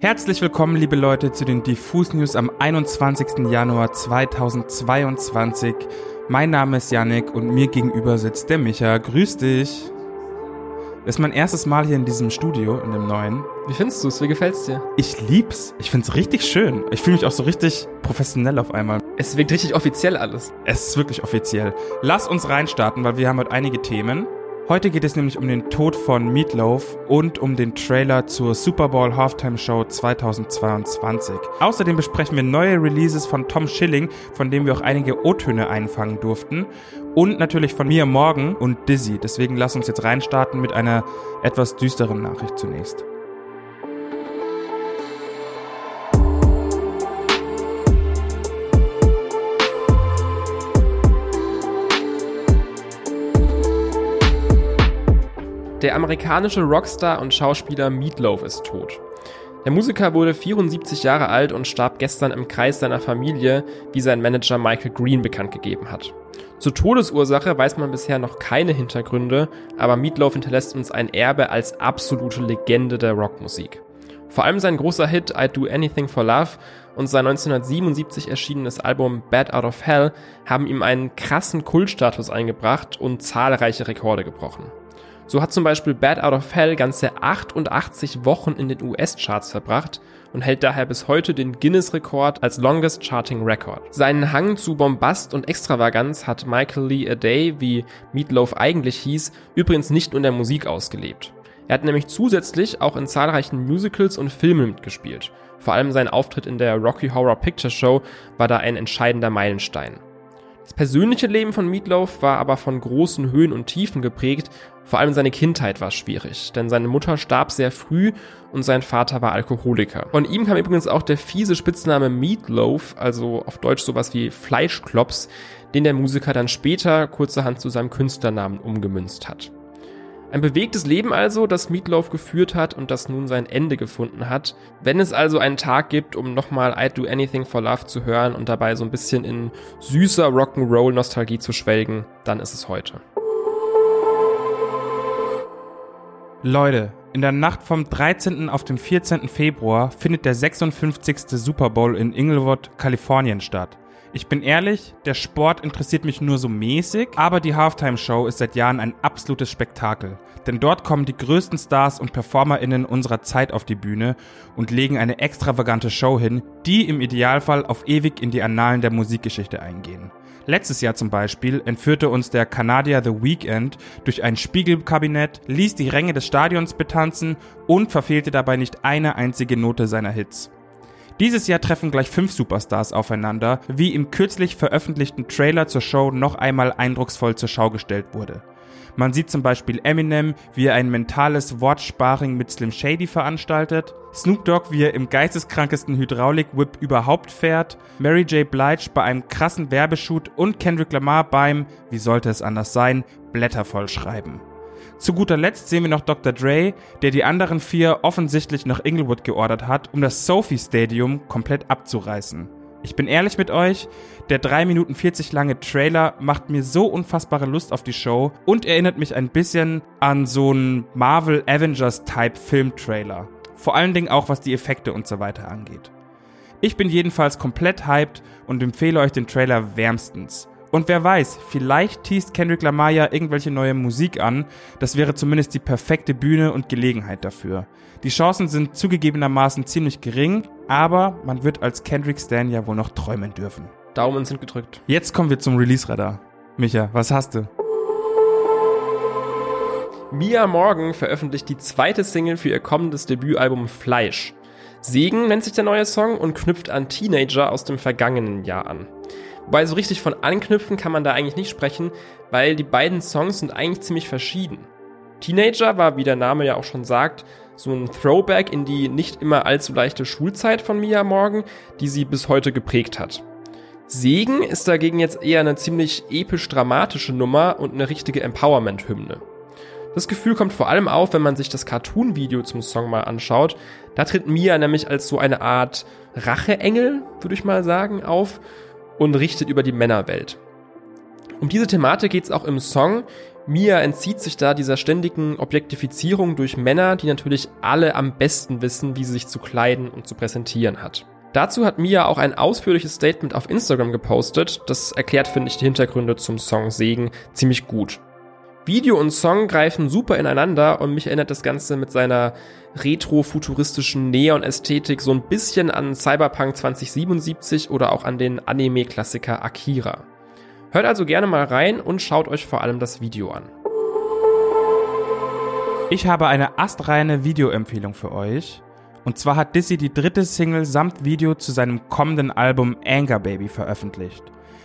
Herzlich willkommen, liebe Leute, zu den Diffus News am 21. Januar 2022. Mein Name ist Yannick und mir gegenüber sitzt der Micha. Grüß dich. Das ist mein erstes Mal hier in diesem Studio, in dem neuen. Wie findest du es? Wie gefällt's dir? Ich lieb's. Ich find's richtig schön. Ich fühle mich auch so richtig professionell auf einmal. Es wirkt richtig offiziell alles. Es ist wirklich offiziell. Lass uns reinstarten, weil wir haben heute einige Themen. Heute geht es nämlich um den Tod von Meatloaf und um den Trailer zur Super Bowl Halftime Show 2022. Außerdem besprechen wir neue Releases von Tom Schilling, von dem wir auch einige O-Töne einfangen durften. Und natürlich von mir morgen und Dizzy. Deswegen lass uns jetzt reinstarten mit einer etwas düsteren Nachricht zunächst. Der amerikanische Rockstar und Schauspieler Meatloaf ist tot. Der Musiker wurde 74 Jahre alt und starb gestern im Kreis seiner Familie, wie sein Manager Michael Green bekannt gegeben hat. Zur Todesursache weiß man bisher noch keine Hintergründe, aber Meatloaf hinterlässt uns ein Erbe als absolute Legende der Rockmusik. Vor allem sein großer Hit I Do Anything for Love und sein 1977 erschienenes Album Bad Out of Hell haben ihm einen krassen Kultstatus eingebracht und zahlreiche Rekorde gebrochen. So hat zum Beispiel Bad Out of Hell ganze 88 Wochen in den US-Charts verbracht und hält daher bis heute den Guinness-Rekord als Longest Charting Record. Seinen Hang zu Bombast und Extravaganz hat Michael Lee A Day, wie Meatloaf eigentlich hieß, übrigens nicht nur in der Musik ausgelebt. Er hat nämlich zusätzlich auch in zahlreichen Musicals und Filmen mitgespielt. Vor allem sein Auftritt in der Rocky Horror Picture Show war da ein entscheidender Meilenstein. Das persönliche Leben von Meatloaf war aber von großen Höhen und Tiefen geprägt, vor allem seine Kindheit war schwierig, denn seine Mutter starb sehr früh und sein Vater war Alkoholiker. Von ihm kam übrigens auch der fiese Spitzname Meatloaf, also auf Deutsch sowas wie Fleischklops, den der Musiker dann später kurzerhand zu seinem Künstlernamen umgemünzt hat. Ein bewegtes Leben also, das Meatloaf geführt hat und das nun sein Ende gefunden hat. Wenn es also einen Tag gibt, um nochmal I'd Do Anything for Love zu hören und dabei so ein bisschen in süßer Rock'n'Roll-Nostalgie zu schwelgen, dann ist es heute. Leute, in der Nacht vom 13. auf den 14. Februar findet der 56. Super Bowl in Inglewood, Kalifornien statt. Ich bin ehrlich, der Sport interessiert mich nur so mäßig, aber die Halftime Show ist seit Jahren ein absolutes Spektakel. Denn dort kommen die größten Stars und PerformerInnen unserer Zeit auf die Bühne und legen eine extravagante Show hin, die im Idealfall auf ewig in die Annalen der Musikgeschichte eingehen. Letztes Jahr zum Beispiel entführte uns der Kanadier The Weeknd durch ein Spiegelkabinett, ließ die Ränge des Stadions betanzen und verfehlte dabei nicht eine einzige Note seiner Hits. Dieses Jahr treffen gleich fünf Superstars aufeinander, wie im kürzlich veröffentlichten Trailer zur Show noch einmal eindrucksvoll zur Schau gestellt wurde. Man sieht zum Beispiel Eminem, wie er ein mentales Wortsparing mit Slim Shady veranstaltet, Snoop Dogg, wie er im geisteskrankesten Hydraulik-Whip überhaupt fährt, Mary J. Blige bei einem krassen Werbeshoot und Kendrick Lamar beim, wie sollte es anders sein, Blätter vollschreiben. Zu guter Letzt sehen wir noch Dr. Dre, der die anderen vier offensichtlich nach Inglewood geordert hat, um das Sophie Stadium komplett abzureißen. Ich bin ehrlich mit euch, der 3 Minuten 40 lange Trailer macht mir so unfassbare Lust auf die Show und erinnert mich ein bisschen an so einen Marvel Avengers Type Film-Trailer. Vor allen Dingen auch was die Effekte und so weiter angeht. Ich bin jedenfalls komplett hyped und empfehle euch den Trailer wärmstens. Und wer weiß, vielleicht teast Kendrick Lamar ja irgendwelche neue Musik an. Das wäre zumindest die perfekte Bühne und Gelegenheit dafür. Die Chancen sind zugegebenermaßen ziemlich gering, aber man wird als Kendrick Stan ja wohl noch träumen dürfen. Daumen sind gedrückt. Jetzt kommen wir zum Release-Radar. Micha, was hast du? Mia Morgan veröffentlicht die zweite Single für ihr kommendes Debütalbum Fleisch. Segen nennt sich der neue Song und knüpft an Teenager aus dem vergangenen Jahr an. Wobei so richtig von Anknüpfen kann man da eigentlich nicht sprechen, weil die beiden Songs sind eigentlich ziemlich verschieden. Teenager war, wie der Name ja auch schon sagt, so ein Throwback in die nicht immer allzu leichte Schulzeit von Mia Morgan, die sie bis heute geprägt hat. Segen ist dagegen jetzt eher eine ziemlich episch-dramatische Nummer und eine richtige Empowerment-Hymne. Das Gefühl kommt vor allem auf, wenn man sich das Cartoon-Video zum Song mal anschaut. Da tritt Mia nämlich als so eine Art Racheengel, würde ich mal sagen, auf und richtet über die Männerwelt. Um diese Thematik geht es auch im Song, Mia entzieht sich da dieser ständigen Objektifizierung durch Männer, die natürlich alle am besten wissen, wie sie sich zu kleiden und zu präsentieren hat. Dazu hat Mia auch ein ausführliches Statement auf Instagram gepostet. Das erklärt, finde ich, die Hintergründe zum Song Segen ziemlich gut. Video und Song greifen super ineinander und mich erinnert das Ganze mit seiner retro-futuristischen Neon-Ästhetik so ein bisschen an Cyberpunk 2077 oder auch an den Anime-Klassiker Akira. Hört also gerne mal rein und schaut euch vor allem das Video an. Ich habe eine astreine Videoempfehlung für euch. Und zwar hat Dizzy die dritte Single samt Video zu seinem kommenden Album Anger Baby veröffentlicht.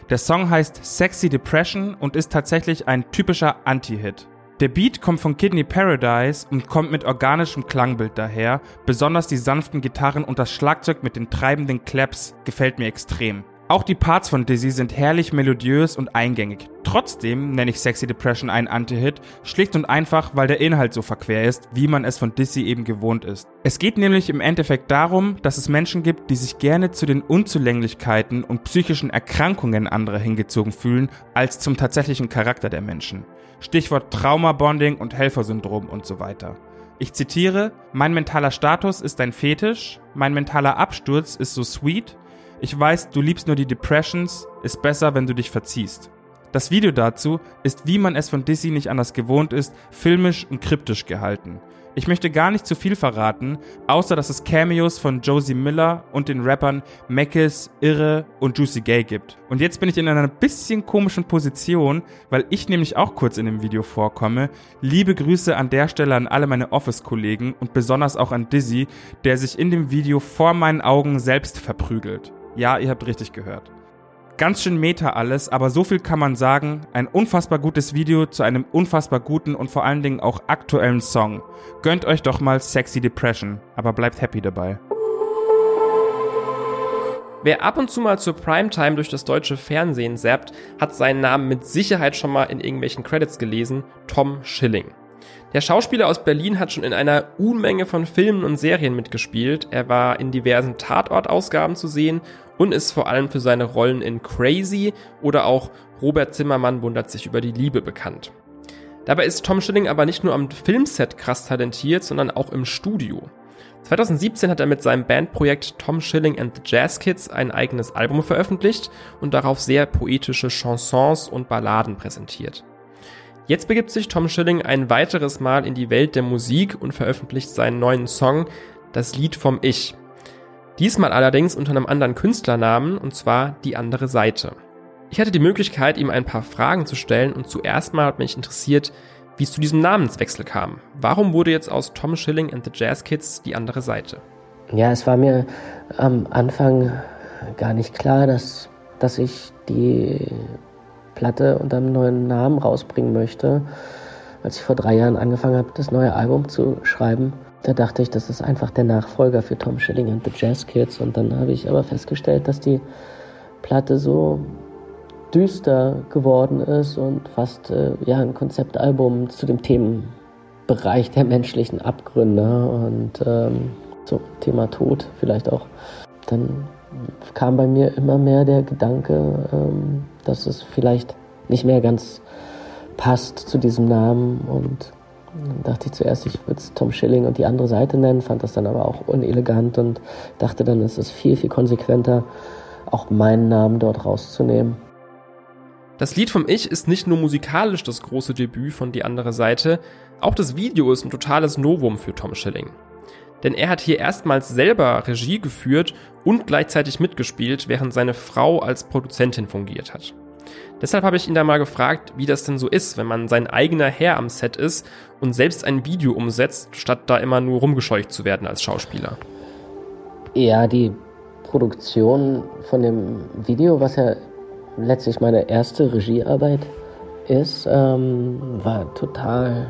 Der Song heißt Sexy Depression und ist tatsächlich ein typischer Anti-Hit. Der Beat kommt von Kidney Paradise und kommt mit organischem Klangbild daher. Besonders die sanften Gitarren und das Schlagzeug mit den treibenden Claps gefällt mir extrem. Auch die Parts von Dizzy sind herrlich melodiös und eingängig. Trotzdem nenne ich Sexy Depression einen Anti-Hit, schlicht und einfach, weil der Inhalt so verquer ist, wie man es von Dizzy eben gewohnt ist. Es geht nämlich im Endeffekt darum, dass es Menschen gibt, die sich gerne zu den Unzulänglichkeiten und psychischen Erkrankungen anderer hingezogen fühlen, als zum tatsächlichen Charakter der Menschen. Stichwort Trauma-Bonding und Helfersyndrom und so weiter. Ich zitiere, mein mentaler Status ist ein Fetisch, mein mentaler Absturz ist so sweet, ich weiß, du liebst nur die Depressions, ist besser, wenn du dich verziehst. Das Video dazu ist, wie man es von Dizzy nicht anders gewohnt ist, filmisch und kryptisch gehalten. Ich möchte gar nicht zu viel verraten, außer dass es Cameos von Josie Miller und den Rappern Mackes, Irre und Juicy Gay gibt. Und jetzt bin ich in einer bisschen komischen Position, weil ich nämlich auch kurz in dem Video vorkomme. Liebe Grüße an der Stelle an alle meine Office-Kollegen und besonders auch an Dizzy, der sich in dem Video vor meinen Augen selbst verprügelt. Ja, ihr habt richtig gehört. Ganz schön meta alles, aber so viel kann man sagen. Ein unfassbar gutes Video zu einem unfassbar guten und vor allen Dingen auch aktuellen Song. Gönnt euch doch mal Sexy Depression, aber bleibt happy dabei. Wer ab und zu mal zur Primetime durch das deutsche Fernsehen zappt, hat seinen Namen mit Sicherheit schon mal in irgendwelchen Credits gelesen, Tom Schilling. Der Schauspieler aus Berlin hat schon in einer Unmenge von Filmen und Serien mitgespielt. Er war in diversen Tatort-Ausgaben zu sehen und ist vor allem für seine Rollen in Crazy oder auch Robert Zimmermann wundert sich über die Liebe bekannt. Dabei ist Tom Schilling aber nicht nur am Filmset krass talentiert, sondern auch im Studio. 2017 hat er mit seinem Bandprojekt Tom Schilling and the Jazz Kids ein eigenes Album veröffentlicht und darauf sehr poetische Chansons und Balladen präsentiert. Jetzt begibt sich Tom Schilling ein weiteres Mal in die Welt der Musik und veröffentlicht seinen neuen Song, das Lied vom Ich. Diesmal allerdings unter einem anderen Künstlernamen, und zwar Die andere Seite. Ich hatte die Möglichkeit, ihm ein paar Fragen zu stellen und zuerst mal hat mich interessiert, wie es zu diesem Namenswechsel kam. Warum wurde jetzt aus Tom Schilling and the Jazz Kids die andere Seite? Ja, es war mir am Anfang gar nicht klar, dass, dass ich die Platte unter einem neuen Namen rausbringen möchte. Als ich vor drei Jahren angefangen habe, das neue Album zu schreiben, da dachte ich, das ist einfach der Nachfolger für Tom Schilling and the Jazz Kids. Und dann habe ich aber festgestellt, dass die Platte so düster geworden ist und fast äh, ja, ein Konzeptalbum zu dem Themenbereich der menschlichen Abgründe und ähm, so Thema Tod vielleicht auch. Dann kam bei mir immer mehr der Gedanke, ähm, dass es vielleicht nicht mehr ganz passt zu diesem Namen und dann dachte ich zuerst, ich würde es Tom Schilling und die andere Seite nennen, fand das dann aber auch unelegant und dachte dann, ist es viel, viel konsequenter, auch meinen Namen dort rauszunehmen. Das Lied vom Ich ist nicht nur musikalisch das große Debüt von Die andere Seite, auch das Video ist ein totales Novum für Tom Schilling. Denn er hat hier erstmals selber Regie geführt und gleichzeitig mitgespielt, während seine Frau als Produzentin fungiert hat. Deshalb habe ich ihn da mal gefragt, wie das denn so ist, wenn man sein eigener Herr am Set ist und selbst ein Video umsetzt, statt da immer nur rumgescheucht zu werden als Schauspieler. Ja, die Produktion von dem Video, was ja letztlich meine erste Regiearbeit ist, ähm, war total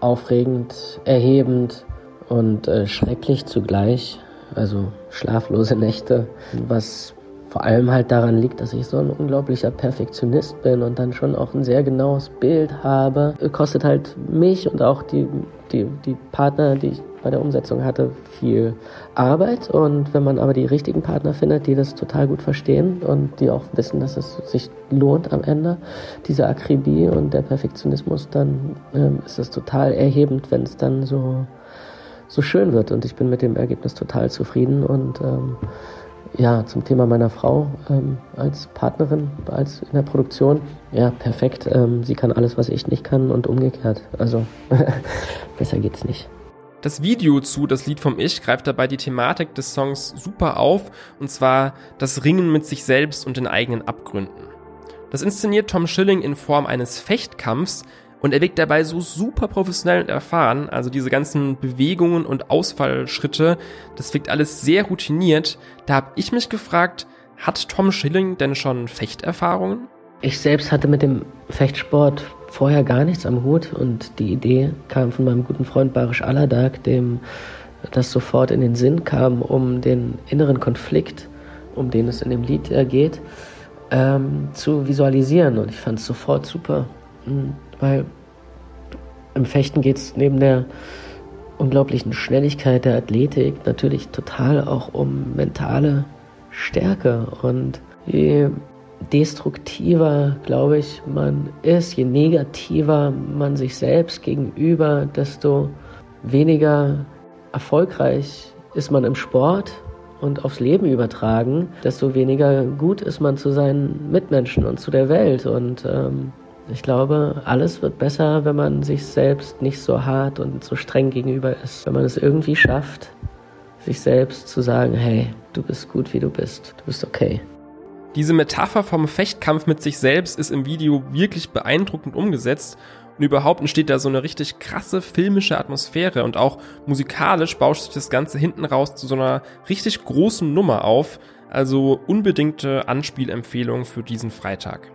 aufregend, erhebend und äh, schrecklich zugleich. Also schlaflose Nächte, was vor allem halt daran liegt, dass ich so ein unglaublicher Perfektionist bin und dann schon auch ein sehr genaues Bild habe. Kostet halt mich und auch die, die, die Partner, die ich bei der Umsetzung hatte viel Arbeit und wenn man aber die richtigen Partner findet, die das total gut verstehen und die auch wissen, dass es sich lohnt am Ende, diese Akribie und der Perfektionismus, dann ähm, ist es total erhebend, wenn es dann so, so schön wird und ich bin mit dem Ergebnis total zufrieden und ähm, ja, zum Thema meiner Frau ähm, als Partnerin, als in der Produktion. Ja, perfekt. Ähm, sie kann alles, was ich nicht kann und umgekehrt. Also besser geht's nicht. Das Video zu Das Lied vom Ich greift dabei die Thematik des Songs super auf, und zwar das Ringen mit sich selbst und den eigenen Abgründen. Das inszeniert Tom Schilling in Form eines Fechtkampfs, und er wirkt dabei so super professionell und erfahren. Also diese ganzen Bewegungen und Ausfallschritte, das wirkt alles sehr routiniert. Da habe ich mich gefragt, hat Tom Schilling denn schon Fechterfahrungen? Ich selbst hatte mit dem Fechtsport vorher gar nichts am Hut und die Idee kam von meinem guten Freund Barisch Aladag, dem das sofort in den Sinn kam, um den inneren Konflikt, um den es in dem Lied geht, ähm, zu visualisieren. Und ich fand es sofort super. Mhm weil im Fechten geht es neben der unglaublichen Schnelligkeit der Athletik natürlich total auch um mentale Stärke und je destruktiver, glaube ich, man ist, je negativer man sich selbst gegenüber, desto weniger erfolgreich ist man im Sport und aufs Leben übertragen, desto weniger gut ist man zu seinen Mitmenschen und zu der Welt. Und ähm, ich glaube, alles wird besser, wenn man sich selbst nicht so hart und so streng gegenüber ist. Wenn man es irgendwie schafft, sich selbst zu sagen, hey, du bist gut, wie du bist. Du bist okay. Diese Metapher vom Fechtkampf mit sich selbst ist im Video wirklich beeindruckend umgesetzt und überhaupt entsteht da so eine richtig krasse filmische Atmosphäre und auch musikalisch bauscht sich das Ganze hinten raus zu so einer richtig großen Nummer auf. Also unbedingte Anspielempfehlung für diesen Freitag.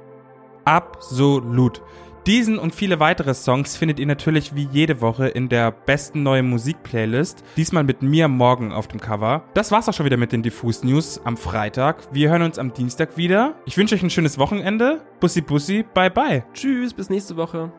Absolut. Diesen und viele weitere Songs findet ihr natürlich wie jede Woche in der besten neuen Musik-Playlist. Diesmal mit mir morgen auf dem Cover. Das war's auch schon wieder mit den Diffus News am Freitag. Wir hören uns am Dienstag wieder. Ich wünsche euch ein schönes Wochenende. Bussi Bussi, bye bye. Tschüss, bis nächste Woche.